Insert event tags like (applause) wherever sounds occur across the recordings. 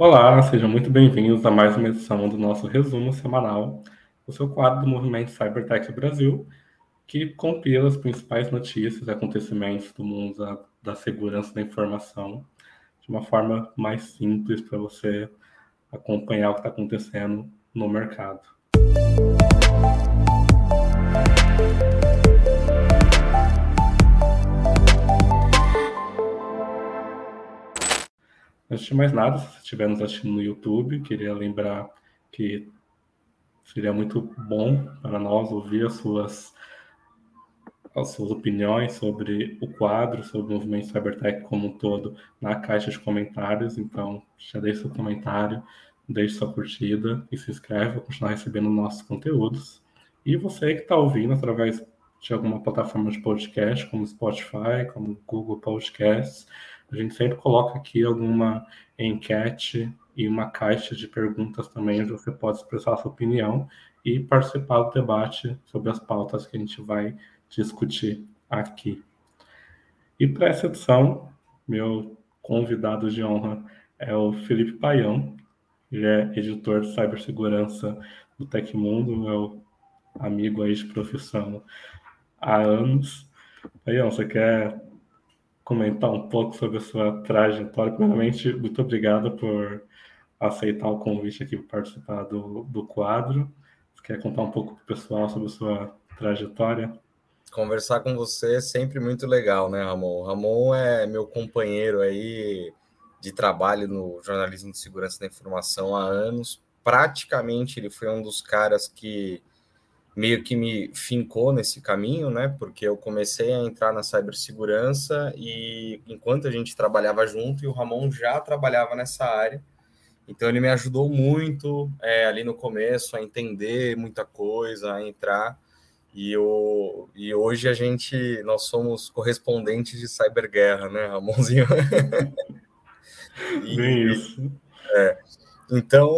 Olá, sejam muito bem-vindos a mais uma edição do nosso resumo semanal, o seu quadro do Movimento Cybertech Brasil, que compila as principais notícias e acontecimentos do mundo da, da segurança da informação de uma forma mais simples para você acompanhar o que está acontecendo no mercado. Antes de mais nada, se estiver nos assistindo no YouTube, queria lembrar que seria muito bom para nós ouvir as suas, as suas opiniões sobre o quadro, sobre o movimento Cybertech como um todo na caixa de comentários. Então, já deixe seu comentário, deixe sua curtida e se inscreve para continuar recebendo nossos conteúdos. E você que está ouvindo através de alguma plataforma de podcast, como Spotify, como Google Podcasts, a gente sempre coloca aqui alguma enquete e uma caixa de perguntas também, onde você pode expressar sua opinião e participar do debate sobre as pautas que a gente vai discutir aqui. E para essa edição, meu convidado de honra é o Felipe Paião, ele é editor de cibersegurança do Tecmundo, meu amigo aí de profissão há anos. Paião, você quer comentar um pouco sobre a sua trajetória. Primeiramente, muito obrigado por aceitar o convite aqui para participar do, do quadro. Você quer contar um pouco para o pessoal sobre a sua trajetória? Conversar com você é sempre muito legal, né, Ramon? Ramon é meu companheiro aí de trabalho no jornalismo de segurança da informação há anos. Praticamente ele foi um dos caras que meio que me fincou nesse caminho, né? Porque eu comecei a entrar na cibersegurança e enquanto a gente trabalhava junto, e o Ramon já trabalhava nessa área, então ele me ajudou muito é, ali no começo a entender muita coisa, a entrar. E, eu, e hoje a gente, nós somos correspondentes de cyberguerra, né, Ramonzinho? (laughs) e, Bem isso. É, então,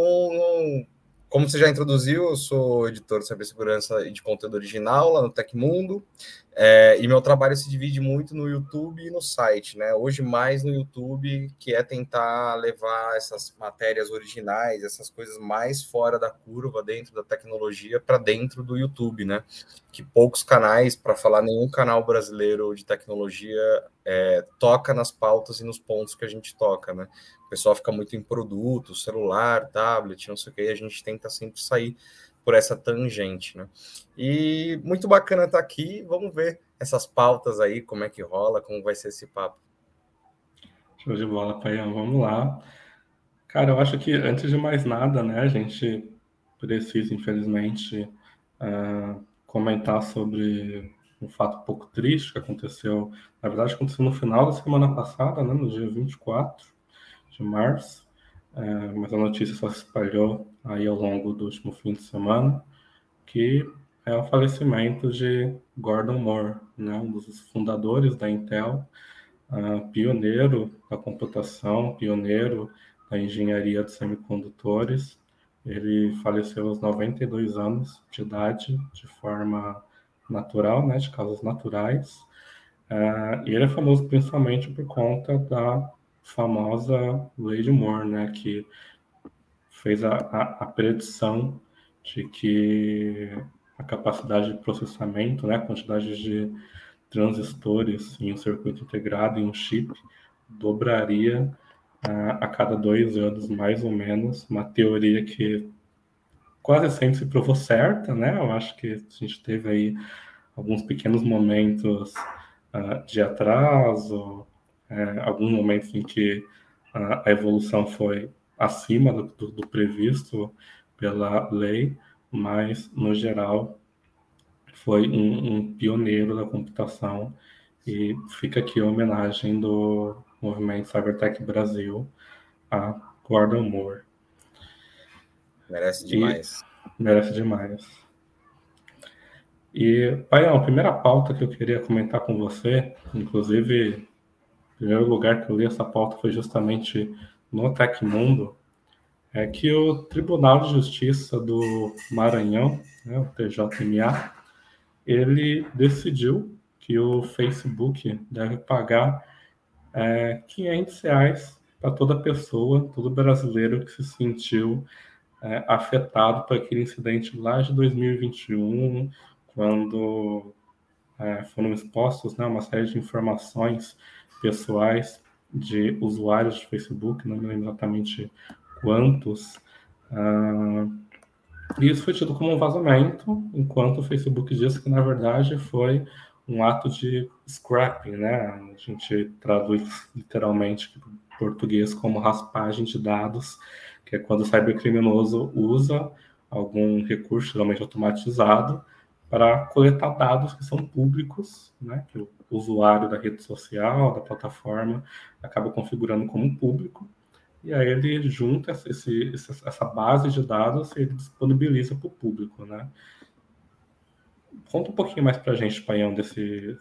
como você já introduziu, eu sou editor de cibersegurança e de conteúdo original lá no Tecmundo, é, e meu trabalho se divide muito no YouTube e no site, né? Hoje mais no YouTube, que é tentar levar essas matérias originais, essas coisas mais fora da curva, dentro da tecnologia, para dentro do YouTube, né? Que poucos canais, para falar nenhum canal brasileiro de tecnologia, é, toca nas pautas e nos pontos que a gente toca, né? O pessoal fica muito em produto, celular, tablet, não sei o que, e a gente tenta sempre sair por essa tangente, né? E muito bacana estar aqui. Vamos ver essas pautas aí, como é que rola, como vai ser esse papo. Show de bola, Paião. Vamos lá. Cara, eu acho que antes de mais nada, né, a gente precisa, infelizmente, uh, comentar sobre um fato pouco triste que aconteceu. Na verdade, aconteceu no final da semana passada, né, no dia 24 de março, uh, mas a notícia só se espalhou aí ao longo do último fim de semana, que é o falecimento de Gordon Moore, né, um dos fundadores da Intel, uh, pioneiro da computação, pioneiro da engenharia de semicondutores. Ele faleceu aos 92 anos de idade, de forma natural, né, de causas naturais. Uh, e ele é famoso principalmente por conta da famosa lei de Moore, né, que fez a, a, a predição de que a capacidade de processamento, né, a quantidade de transistores em um circuito integrado em um chip dobraria a, a cada dois anos, mais ou menos. Uma teoria que quase sempre se provou certa, né? Eu acho que a gente teve aí alguns pequenos momentos uh, de atraso, uh, alguns momentos em que uh, a evolução foi acima do, do, do previsto pela lei, mas, no geral, foi um, um, pioneiro da computação e fica aqui a homenagem do movimento Cybertech Brasil a Gordon Moore. Merece demais. E merece demais. E, Paião, a primeira pauta que eu queria comentar com você, inclusive, o primeiro lugar que eu li essa pauta foi justamente no Tecmundo é que o Tribunal de Justiça do Maranhão, né, o TJMA, ele decidiu que o Facebook deve pagar é, 500 reais para toda pessoa, todo brasileiro que se sentiu é, afetado por aquele incidente lá de 2021, quando é, foram expostos né, uma série de informações pessoais de usuários de Facebook, não me lembro exatamente quantos. Uh, e isso foi tido como um vazamento, enquanto o Facebook disse que, na verdade, foi um ato de scrapping, né? A gente traduz literalmente para português como raspagem de dados, que é quando o cybercriminoso usa algum recurso, geralmente automatizado, para coletar dados que são públicos, né? Que o usuário da rede social, da plataforma, acaba configurando como público, e aí ele junta esse, essa base de dados e ele disponibiliza para o público, né? Conta um pouquinho mais para a gente, Paião, desse,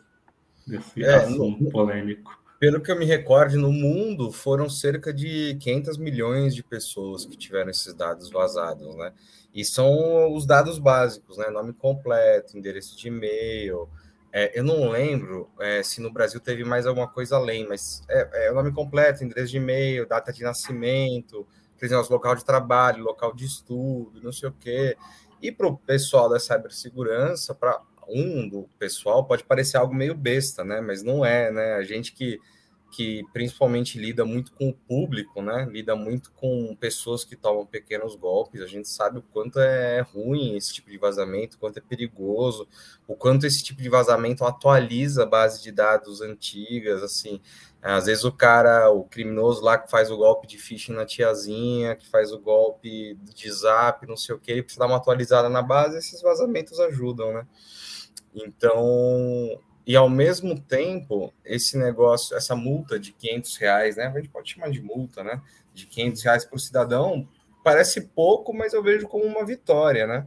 desse é, assunto no, polêmico. Pelo que eu me recordo, no mundo foram cerca de 500 milhões de pessoas que tiveram esses dados vazados, né? E são os dados básicos, né? Nome completo, endereço de e-mail, é, eu não lembro é, se no Brasil teve mais alguma coisa além, mas é, é o nome completo, endereço de e-mail, data de nascimento, nosso local de trabalho, local de estudo, não sei o quê. E para o pessoal da cibersegurança, para um do pessoal, pode parecer algo meio besta, né? Mas não é, né? A gente que que principalmente lida muito com o público, né? Lida muito com pessoas que tomam pequenos golpes. A gente sabe o quanto é ruim esse tipo de vazamento, o quanto é perigoso, o quanto esse tipo de vazamento atualiza a base de dados antigas, assim. Às vezes o cara, o criminoso lá que faz o golpe de phishing na tiazinha, que faz o golpe de zap, não sei o que, ele precisa dar uma atualizada na base, esses vazamentos ajudam, né? Então, e ao mesmo tempo, esse negócio, essa multa de 500 reais, né? A gente pode chamar de multa, né? De 500 reais por cidadão, parece pouco, mas eu vejo como uma vitória, né?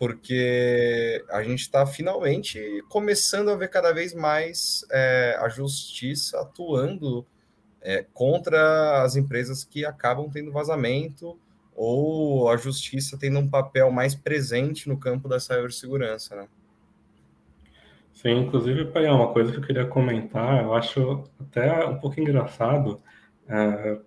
Porque a gente está finalmente começando a ver cada vez mais é, a justiça atuando é, contra as empresas que acabam tendo vazamento ou a justiça tendo um papel mais presente no campo da cibersegurança, né? Sim, inclusive, pai, é uma coisa que eu queria comentar, eu acho até um pouco engraçado. É,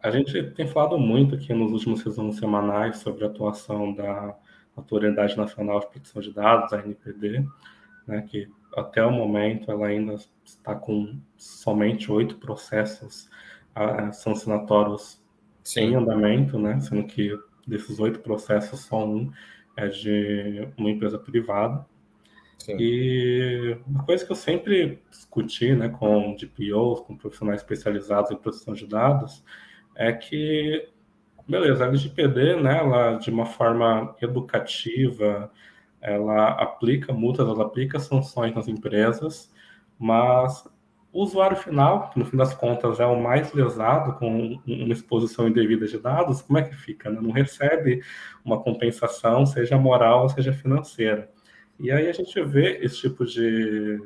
a gente tem falado muito aqui nos últimos resumos semanais sobre a atuação da Autoridade Nacional de Proteção de Dados, a NPD, né, que até o momento ela ainda está com somente oito processos uh, sancionatórios Sim. em andamento, né, sendo que desses oito processos só um é de uma empresa privada. Sim. E uma coisa que eu sempre discuti né, com DPOs, com profissionais especializados em proteção de dados, é que, beleza, a LGPD, né, ela, de uma forma educativa, ela aplica multas, ela aplica sanções nas empresas, mas o usuário final, que no fim das contas é o mais lesado com uma exposição indevida de dados, como é que fica? Né? Não recebe uma compensação, seja moral, seja financeira. E aí a gente vê esse tipo de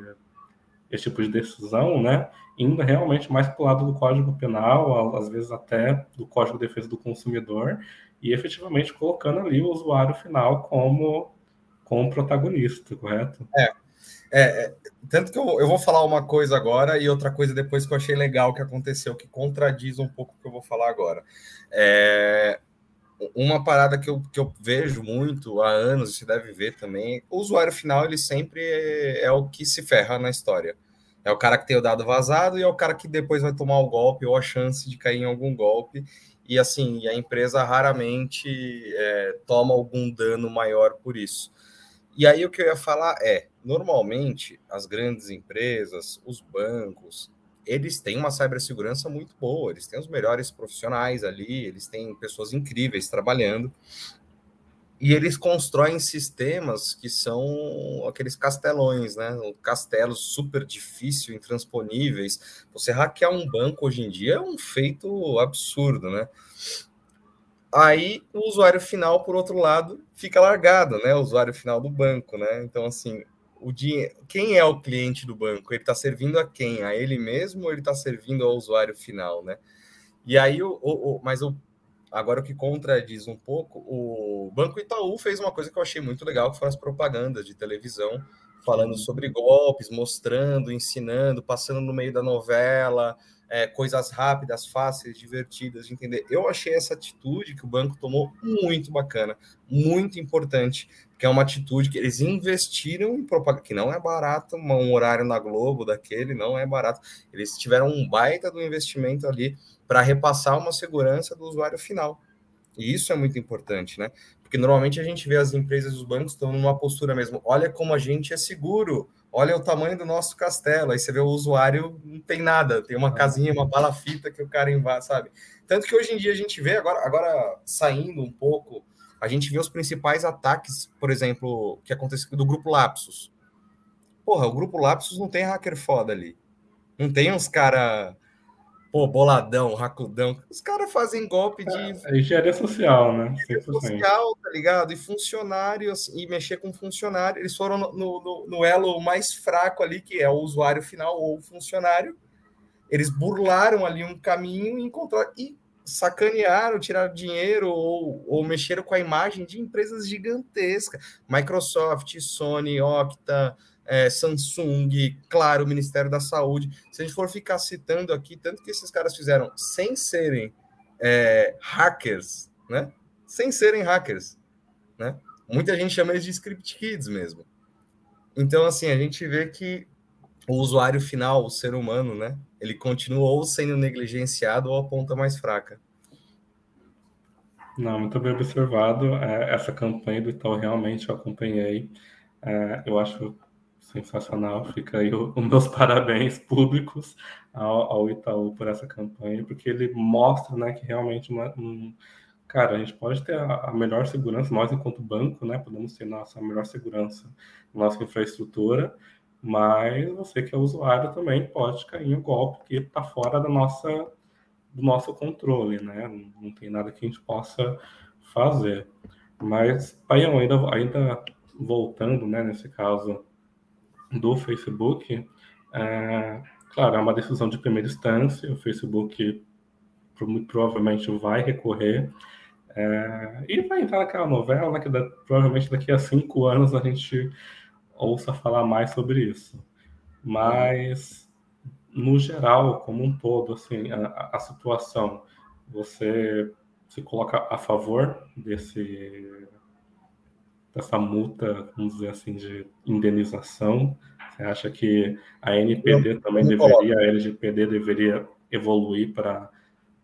esse tipo de decisão, né, indo realmente mais para o lado do Código Penal, às vezes até do Código de Defesa do Consumidor, e efetivamente colocando ali o usuário final como, como protagonista, correto? É, é, é, tanto que eu, eu vou falar uma coisa agora e outra coisa depois que eu achei legal que aconteceu, que contradiz um pouco o que eu vou falar agora. É, uma parada que eu, que eu vejo muito há anos, você deve ver também, o usuário final ele sempre é, é, o que se ferra na história. É o cara que tem o dado vazado e é o cara que depois vai tomar o golpe ou a chance de cair em algum golpe. E assim, a empresa raramente é, toma algum dano maior por isso. E aí o que eu ia falar é, normalmente as grandes empresas, os bancos, eles têm uma cibersegurança muito boa, eles têm os melhores profissionais ali, eles têm pessoas incríveis trabalhando. E eles constroem sistemas que são aqueles castelões, né? Castelos super difícil, intransponíveis. Você hackear um banco hoje em dia é um feito absurdo, né? Aí o usuário final, por outro lado, fica largado, né? O usuário final do banco, né? Então, assim, o dinheiro, quem é o cliente do banco? Ele está servindo a quem? A ele mesmo ou ele está servindo ao usuário final, né? E aí, o, o, o, mas o, agora o que contradiz um pouco, o Banco Itaú fez uma coisa que eu achei muito legal, que foram as propagandas de televisão falando sobre golpes, mostrando, ensinando, passando no meio da novela, é, coisas rápidas, fáceis, divertidas de entender. Eu achei essa atitude que o banco tomou muito bacana, muito importante, que é uma atitude que eles investiram em propaganda, que não é barato, um horário na Globo daquele não é barato. Eles tiveram um baita do investimento ali para repassar uma segurança do usuário final. E isso é muito importante, né? Porque normalmente a gente vê as empresas e os bancos estão numa postura mesmo. Olha como a gente é seguro, olha o tamanho do nosso castelo. Aí você vê o usuário, não tem nada, tem uma é. casinha, uma palafita que o cara invade, sabe? Tanto que hoje em dia a gente vê, agora, agora saindo um pouco, a gente vê os principais ataques, por exemplo, que aconteceu do grupo Lapsus. Porra, o grupo Lapsus não tem hacker foda ali. Não tem uns cara pô, boladão, racudão. Os caras fazem golpe de. É, engenharia social, né? Engenharia social, tá ligado? E funcionários, e mexer com funcionário. Eles foram no, no, no, elo mais fraco ali, que é o usuário final ou o funcionário. Eles burlaram ali um caminho e encontraram. E sacanearam, tiraram dinheiro ou, ou mexeram com a imagem de empresas gigantescas. Microsoft, Sony, Okta é, Samsung, claro, o Ministério da Saúde. Se a gente for ficar citando aqui, tanto que esses caras fizeram sem serem é, hackers, né? Sem serem hackers, né? Muita gente chama eles de script kids mesmo. Então, assim, a gente vê que o usuário final, o ser humano, né? Ele continua ou sendo negligenciado ou a ponta mais fraca. Não, muito bem observado. É, essa campanha do Itaú realmente eu acompanhei. É, eu acho Sensacional, fica aí (laughs) os meus parabéns públicos ao, ao, Itaú por essa campanha, porque ele mostra né, que realmente uma, um, cara, a gente pode ter a, a, melhor segurança, nós enquanto banco, né, podemos ter nossa melhor segurança, nossa infraestrutura, mas você que é usuário também pode cair em um golpe que está fora da nossa, do nosso controle, né? Não, tem nada que a gente possa fazer. Mas, Paião, ainda, ainda voltando, né, nesse caso do Facebook, é, claro, é uma decisão de primeira instância, o Facebook provavelmente vai recorrer é, e vai entrar naquela novela né, que da, provavelmente daqui a cinco anos a gente ouça falar mais sobre isso. Mas, no geral, como um todo, assim, a, a situação, você se coloca a favor desse dessa multa, vamos dizer assim, de indenização? Você acha que a NPD eu, também deveria, coloco. a LGPD deveria evoluir para.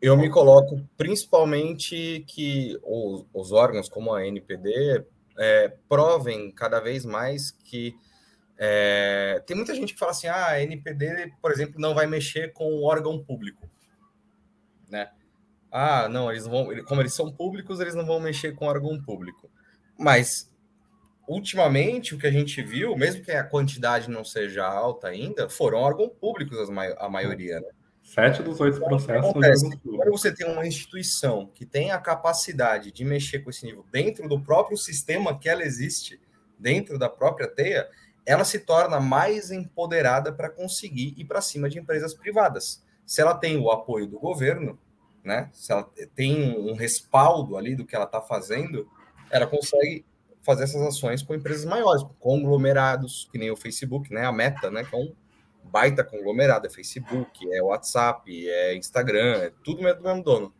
Eu me coloco principalmente que os, os órgãos como a NPD é, provem cada vez mais que é, tem muita gente que fala assim: ah, a NPD, por exemplo, não vai mexer com o órgão público, né? Ah, não, eles vão, como eles são públicos, eles não vão mexer com o órgão público. Mas ultimamente, o que a gente viu, mesmo que a quantidade não seja alta ainda, foram órgãos públicos a maioria, né? Sete dos oito processos. Quando você tem uma instituição que tem a capacidade de mexer com esse nível dentro do próprio sistema que ela existe, dentro da própria teia, ela se torna mais empoderada para conseguir ir para cima de empresas privadas. Se ela tem o apoio do governo, né? Se ela tem um respaldo ali do que ela está fazendo, ela consegue fazer essas ações com empresas maiores, conglomerados, que nem o Facebook, né? A Meta, né? Que é um baita conglomerado, é Facebook, é WhatsApp, é Instagram, é tudo do mesmo dono.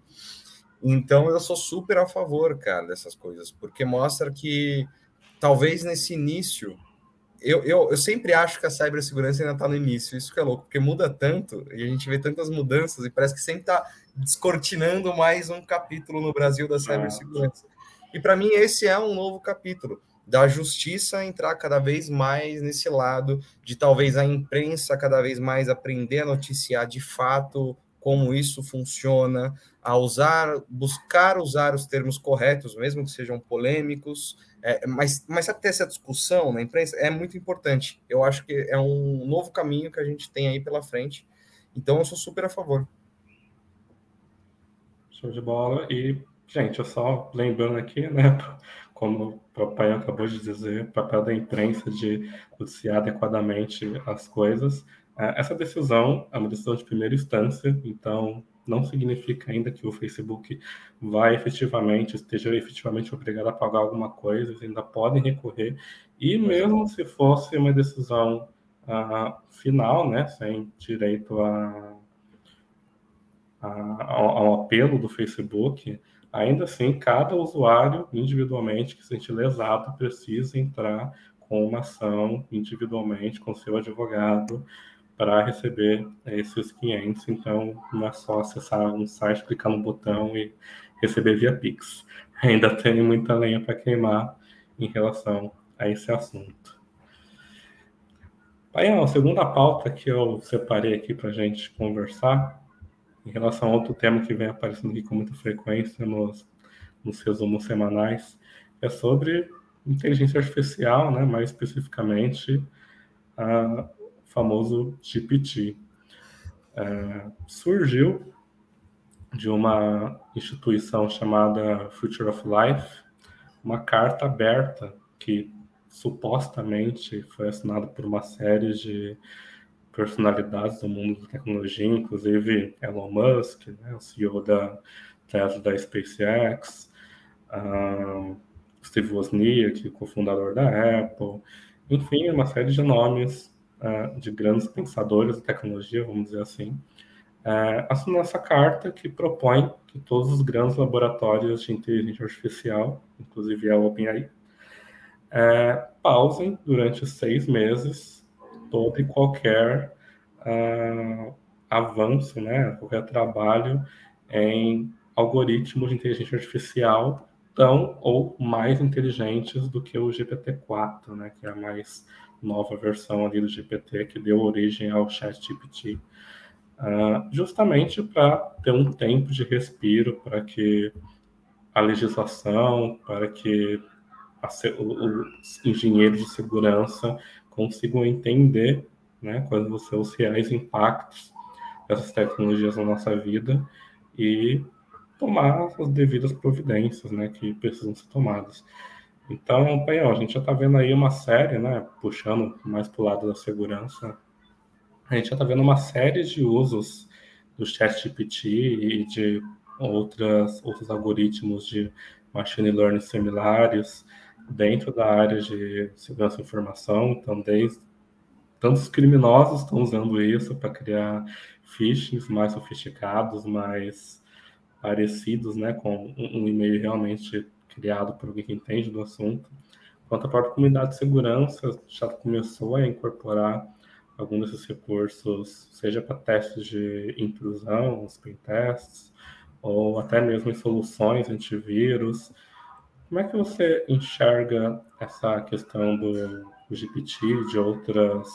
Então eu sou super a favor, cara, dessas coisas, porque mostra que talvez nesse início. Eu, eu, eu sempre acho que a cibersegurança ainda está no início, isso que é louco, porque muda tanto e a gente vê tantas mudanças e parece que sempre está descortinando mais um capítulo no Brasil da cibersegurança. E para mim esse é um novo capítulo da justiça entrar cada vez mais nesse lado de talvez a imprensa cada vez mais aprender a noticiar de fato como isso funciona, a usar, buscar usar os termos corretos, mesmo que sejam polêmicos, é, mas, mas ter essa discussão na imprensa é muito importante. Eu acho que é um novo caminho que a gente tem aí pela frente. Então eu sou super a favor. Show de bola. E Gente, eu só lembrando aqui, né, (laughs) como o papai acabou de dizer, o papel da imprensa de noticiar adequadamente as coisas. É, essa decisão é uma decisão de primeira instância, então não significa ainda que o Facebook vai efetivamente, esteja efetivamente obrigado a pagar alguma coisa, eles ainda podem recorrer, e mesmo se fosse uma decisão uh, final, né, sem direito a, a, ao, ao apelo do Facebook, ainda assim, cada usuário individualmente que se sente lesado precisa entrar com uma ação individualmente com seu advogado para receber esses 500. Então, não é só acessar um site, clicar no botão e receber via Pix. (laughs) Ainda tem muita lenha para queimar em relação a esse assunto. Aí, a segunda pauta que eu separei aqui para a gente conversar, em relação a outro tema que vem aparecendo aqui com muita frequência nos, nos resumos semanais, é sobre inteligência artificial, né, mais especificamente a famoso GPT. É, surgiu de uma instituição chamada Future of Life uma carta aberta que supostamente foi assinada por uma série de personalidades do mundo da tecnologia, inclusive Elon Musk, né, o CEO da Tesla da SpaceX, uh, Steve Wozniak, cofundador da Apple, enfim, uma série de nomes uh, de grandes pensadores da tecnologia, vamos dizer assim, uh, assinou essa carta que propõe que todos os grandes laboratórios de inteligência artificial, inclusive a OpenAI, uh, pausem durante seis meses todo e qualquer uh, avanço, né, qualquer trabalho em algoritmos de inteligência artificial tão ou mais inteligentes do que o GPT-4, né, que é a mais nova versão ali do GPT que deu origem ao ChatGPT, uh, justamente para ter um tempo de respiro para que a legislação, para que a, os engenheiros de segurança consigam entender né, quais vão ser os reais impactos dessas tecnologias na nossa vida e tomar as devidas providências, né, que precisam ser tomadas. Então, Paião, a gente já está vendo aí uma série, né, puxando mais para o lado da segurança, a gente já está vendo uma série de usos do ChatGPT e de outras, outros algoritmos de machine learning similares dentro da área de segurança da informação. Então, desde tantos criminosos estão usando isso para criar phishings mais sofisticados, mais parecidos, né, com um e-mail realmente criado por alguém que entende do assunto. Quanto à própria comunidade de segurança, já começou a incorporar algum desses recursos, seja para testes de intrusão, os tests, ou até mesmo em soluções antivírus. Como é que você enxerga essa questão do, GPT, de outras,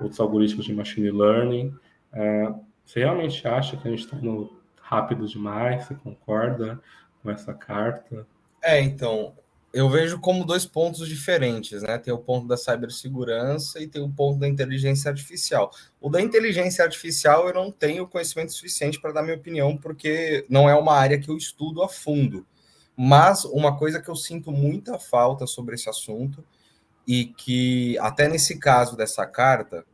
outros algoritmos de machine learning? É, você realmente acha que a gente está no rápido demais? Você concorda com essa carta? É, então, eu vejo como dois pontos diferentes, né? Tem o ponto da cibersegurança e tem o ponto da inteligência artificial. O da inteligência artificial eu não tenho conhecimento suficiente para dar minha opinião, porque não é uma área que eu estudo a fundo. Mas uma coisa que eu sinto muita falta sobre esse assunto, e que até nesse caso dessa carta,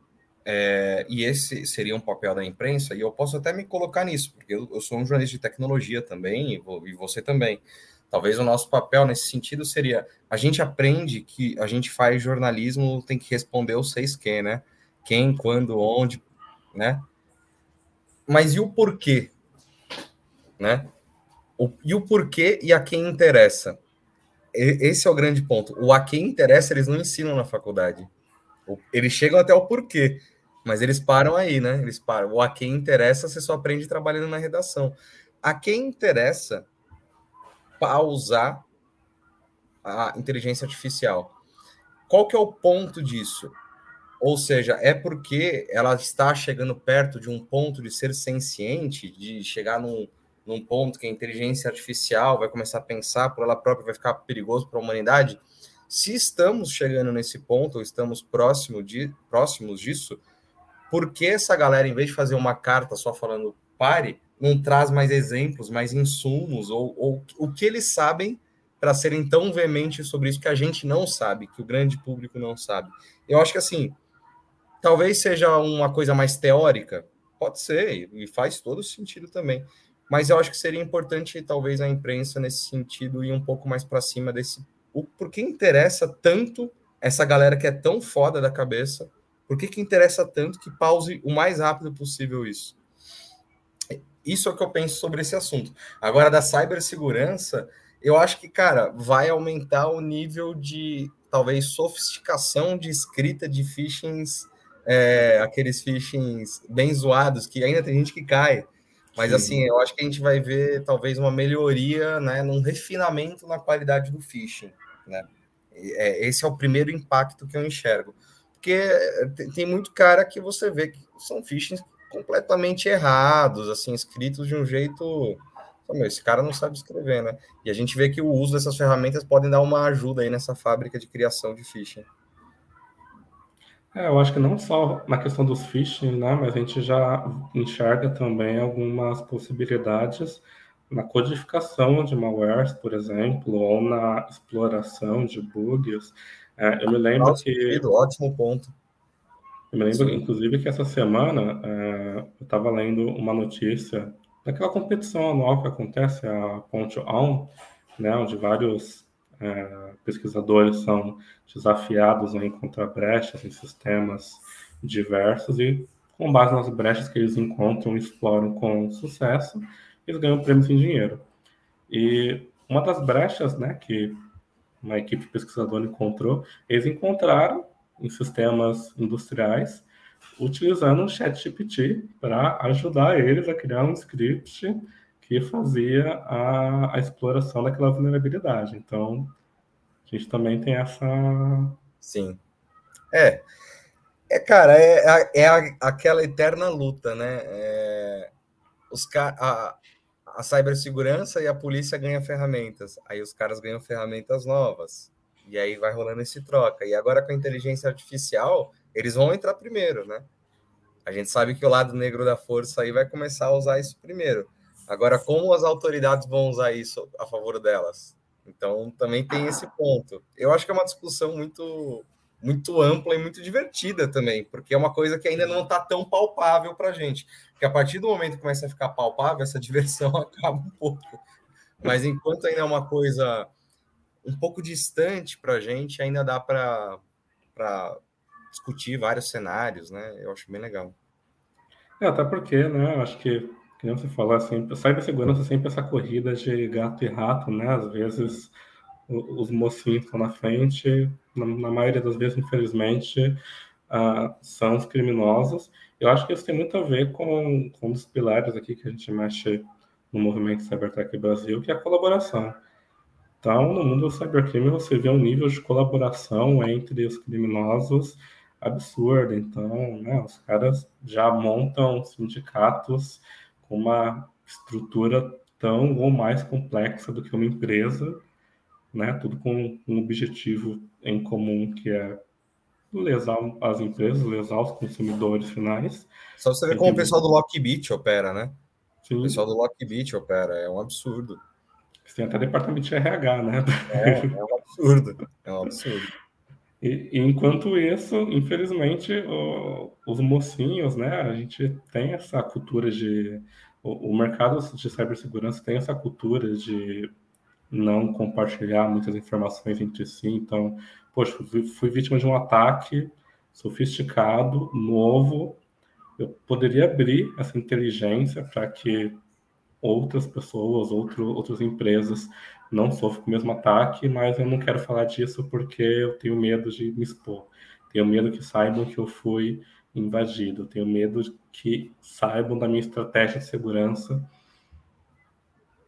é, e esse seria um papel da imprensa, e eu posso até me colocar nisso, porque eu, eu sou um jornalista de tecnologia também, e, e você também. Talvez o nosso papel nesse sentido seria: a gente aprende que a gente faz jornalismo, tem que responder o seis que, né? Quem, quando, onde, né? Mas e o porquê? Né? O, e o porquê e a quem interessa? Esse é o grande ponto. O a quem interessa, eles não ensinam na faculdade. Eles chegam até o porquê. Mas eles param aí, né? Eles param. O a quem interessa, você só aprende trabalhando na redação. A quem interessa pausar a inteligência artificial. Qual que é o ponto disso? Ou seja, é porque ela está chegando perto de um ponto de ser senciente, de chegar num, num ponto que a inteligência artificial vai começar a pensar por ela própria, vai ficar perigoso para a humanidade. Se estamos chegando nesse ponto, ou estamos próximo de, próximos disso, por que essa galera, em vez de fazer uma carta só falando pare, não traz mais exemplos, mais insumos, ou, ou o que eles sabem para serem tão veementes sobre isso que a gente não sabe, que o grande público não sabe? Eu acho que assim, talvez seja uma coisa mais teórica, Pode ser, e faz todo sentido também. Mas eu acho que seria importante, talvez, a imprensa, nesse sentido, ir um pouco mais para cima desse. O, por que interessa tanto essa galera que é tão foda da cabeça? Por que, que interessa tanto que pause o mais rápido possível isso? Isso é o que eu penso sobre esse assunto. Agora, da cibersegurança, eu acho que, cara, vai aumentar o nível de, talvez, sofisticação de escrita de phishings, é, aqueles phishings bem zoados, que ainda tem gente que cai. Mas, Sim. assim, eu acho que a gente vai ver, talvez, uma melhoria, né, num refinamento na qualidade do phishing, né? É, esse é o primeiro impacto que eu enxergo. Porque tem muito cara que você vê que são phishings completamente errados, assim, escritos de um jeito. Meu, esse cara não sabe escrever, né? E a gente vê que o uso dessas ferramentas podem dar uma ajuda aí nessa fábrica de criação de phishing. É, eu acho que não só na questão dos phishing, né, mas a gente já enxerga também algumas possibilidades na codificação de malwares, por exemplo, ou na exploração de bugs. É, eu me lembro Nossa, que. Ótimo ponto. Eu me lembro, Sim. inclusive, que essa semana é, eu estava lendo uma notícia daquela competição anual que acontece, a Ponte On, né, onde vários é, pesquisadores são desafiados a encontrar brechas em sistemas diversos e, com base nas brechas que eles encontram e exploram com sucesso, eles ganham prêmios em dinheiro. E uma das brechas né, que uma equipe pesquisadora encontrou, eles encontraram em sistemas industriais, utilizando o ChatGPT para ajudar eles a criar um script que fazia a, a exploração daquela vulnerabilidade. Então, a gente também tem essa. Sim. É. É, cara, é, é, é aquela eterna luta, né? É, os, a, a cibersegurança e a polícia ganham ferramentas. Aí os caras ganham ferramentas novas. E aí vai rolando esse troca. E agora com a inteligência artificial, eles vão entrar primeiro, né? A gente sabe que o lado negro da força aí vai começar a usar isso primeiro. Agora, como as autoridades vão usar isso a favor delas? Então, também tem esse ponto. Eu acho que é uma discussão muito muito ampla e muito divertida também, porque é uma coisa que ainda não está tão palpável para a gente. Porque a partir do momento que começa a ficar palpável, essa (laughs) diversão acaba um pouco. Mas enquanto ainda é uma coisa um pouco distante para a gente, ainda dá para discutir vários cenários, né? Eu acho bem legal. É, até porque, né? Acho que, que você falou assim, cibersegurança sempre essa corrida de gato e rato, né? Às vezes os mocinhos estão na frente, na, maioria das vezes, infelizmente, uh, são os criminosos. Eu acho que isso tem muito a ver com, com um dos pilares aqui que a gente mexe no movimento Cybertech Brasil, que é a colaboração. Então, no mundo do cybercrime, você vê um nível de colaboração entre os criminosos absurdo. Então, né, os caras já montam sindicatos uma estrutura tão ou mais complexa do que uma empresa, né, tudo com um objetivo em comum que é lesar as empresas, lesar os consumidores finais. Só você ver como o pessoal do Lockbit opera, né? Sim. O pessoal do Lockbit opera, é um absurdo. Tem até departamento de RH, né? É, é um absurdo. É um absurdo. E, enquanto isso, infelizmente, o, os mocinhos, né? A gente tem essa cultura de. O, o mercado de cibersegurança tem essa cultura de não compartilhar muitas informações entre si. Então, poxa, fui vítima de um ataque sofisticado, novo. Eu poderia abrir essa inteligência para que outras pessoas, outro, outras empresas não sofram com o mesmo ataque, mas eu não quero falar disso porque eu tenho medo de me expor. Tenho medo que saibam que eu fui invadido. Tenho medo que saibam da minha estratégia de segurança.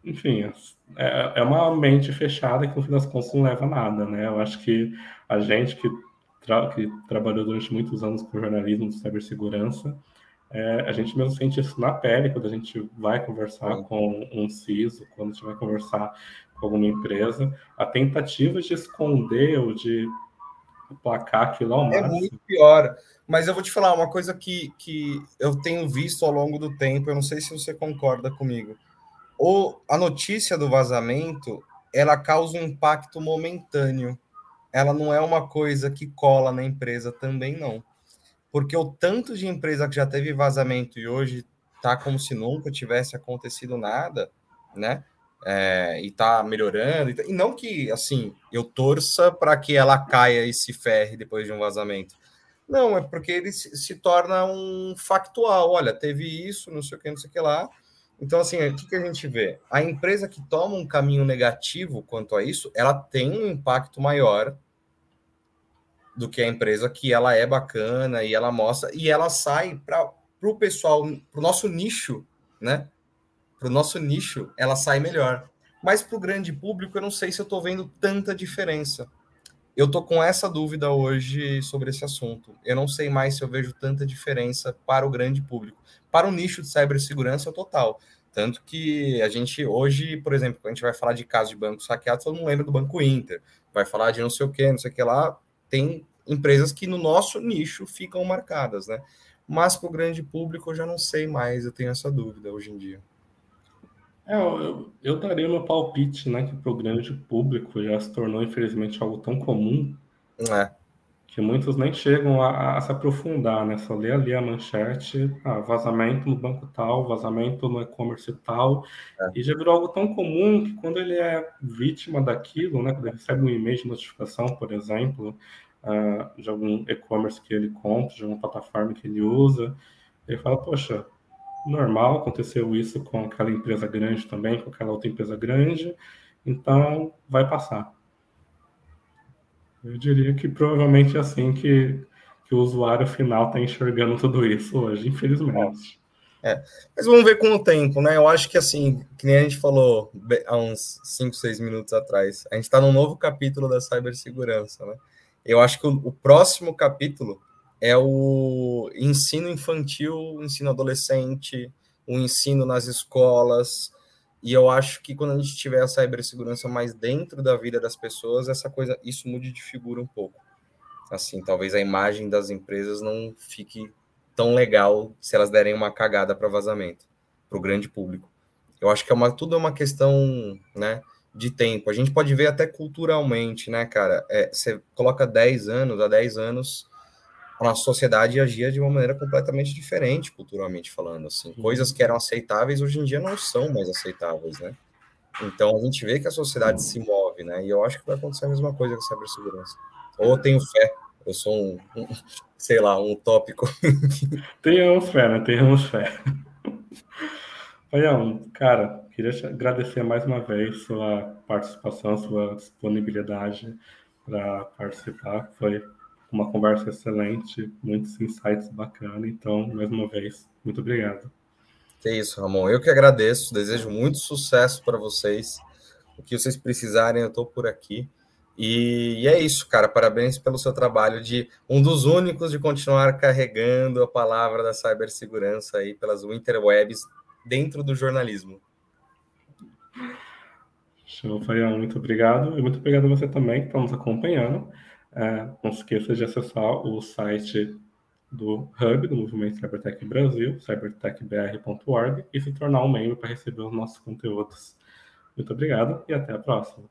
Enfim, é, é uma mente fechada que no fim das contas não leva a nada, né? Eu acho que a gente que, tra que trabalhou durante muitos anos com jornalismo de cibersegurança, é, a gente mesmo sente isso na pele quando a gente vai conversar com um CISO, quando a gente vai conversar com alguma empresa, a tentativa de esconder ou de placar aquilo ao é máximo. É muito pior. Mas eu vou te falar uma coisa que, que eu tenho visto ao longo do tempo, eu não sei se você concorda comigo. Ou a notícia do vazamento, ela causa um impacto momentâneo. Ela não é uma coisa que cola na empresa também, não. Porque o tanto de empresa que já teve vazamento e hoje tá como se nunca tivesse acontecido nada, né? É, e tá melhorando. E não que, assim, eu torça para que ela caia e se ferre depois de um vazamento. Não, é porque ele se, torna um factual. Olha, teve isso, não sei o que, não sei o que lá. Então, assim, o que, que a gente vê? A empresa que toma um caminho negativo quanto a isso, ela tem um impacto maior do que a empresa que ela é bacana e ela mostra e ela sai para o pessoal, para o nosso nicho, né? Para o nosso nicho, ela sai melhor. Mas para o grande público, eu não sei se eu estou vendo tanta diferença. Eu tô com essa dúvida hoje sobre esse assunto. Eu não sei mais se eu vejo tanta diferença para o grande público. Para o nicho de cibersegurança, total. Tanto que a gente hoje, por exemplo, quando a gente vai falar de casos de banco saqueado, todo mundo lembra do Banco Inter. Vai falar de não sei o que, não sei o que lá. Tem empresas que no nosso nicho ficam marcadas, né? Mas para o grande público eu já não sei mais, eu tenho essa dúvida hoje em dia. É, eu, eu daria meu palpite, né, que para o grande público já se tornou, infelizmente, algo tão comum é. Que muitos nem chegam a, a, se aprofundar, né? Só lê ali a manchete, ah, vazamento no banco tal, vazamento no e-commerce tal, é. e já virou algo tão comum que quando ele é vítima daquilo, né, quando ele recebe um e-mail de notificação, por exemplo, uh, de algum e-commerce que ele compra, de alguma plataforma que ele usa, ele fala, poxa, normal, aconteceu isso com aquela empresa grande também, com aquela outra empresa grande, então vai passar. Eu diria que provavelmente é assim que, que o usuário final está enxergando tudo isso hoje, infelizmente. É, mas vamos ver com o tempo, né? Eu acho que assim, que nem a gente falou há uns 5, 6 minutos atrás, a gente está num novo capítulo da cibersegurança, né? Eu acho que o, o próximo capítulo é o ensino infantil, ensino adolescente, o ensino nas escolas. E eu acho que quando a gente tiver a cibersegurança mais dentro da vida das pessoas, essa coisa, isso mude de figura um pouco. Assim, talvez a imagem das empresas não fique tão legal se elas derem uma cagada para vazamento, para o grande público. Eu acho que é uma, tudo é uma questão, né, de tempo. A gente pode ver até culturalmente, né, cara? É, você coloca 10 anos, há 10 anos, a sociedade agia de uma maneira completamente diferente, culturalmente falando. Assim. Coisas que eram aceitáveis hoje em dia não são mais aceitáveis, né? Então a gente vê que a sociedade se move, né? E eu acho que vai acontecer a mesma coisa com a cibersegurança. Ou tenho fé, eu sou um, um sei lá, um tópico. (laughs) Tenhamos fé, né? Tenhamos fé. Paião, cara, queria te agradecer mais uma vez sua participação, sua disponibilidade para participar. Foi uma conversa excelente, muitos insights bacanas. Então, mais uma vez, muito obrigado. Que isso, Ramon. Eu que agradeço. Desejo muito sucesso para vocês. O que vocês precisarem, eu estou por aqui. E, e, é isso, cara. Parabéns pelo seu trabalho de um dos únicos de continuar carregando a palavra da cibersegurança aí pelas interwebs dentro do jornalismo. Show, Faião. Muito obrigado. E muito obrigado a você também que está nos acompanhando. É, não se esqueça de acessar o site do Hub, do Movimento Cybertech Brasil, cybertechbr.org, e se tornar um membro para receber os nossos conteúdos. Muito obrigado e até a próxima.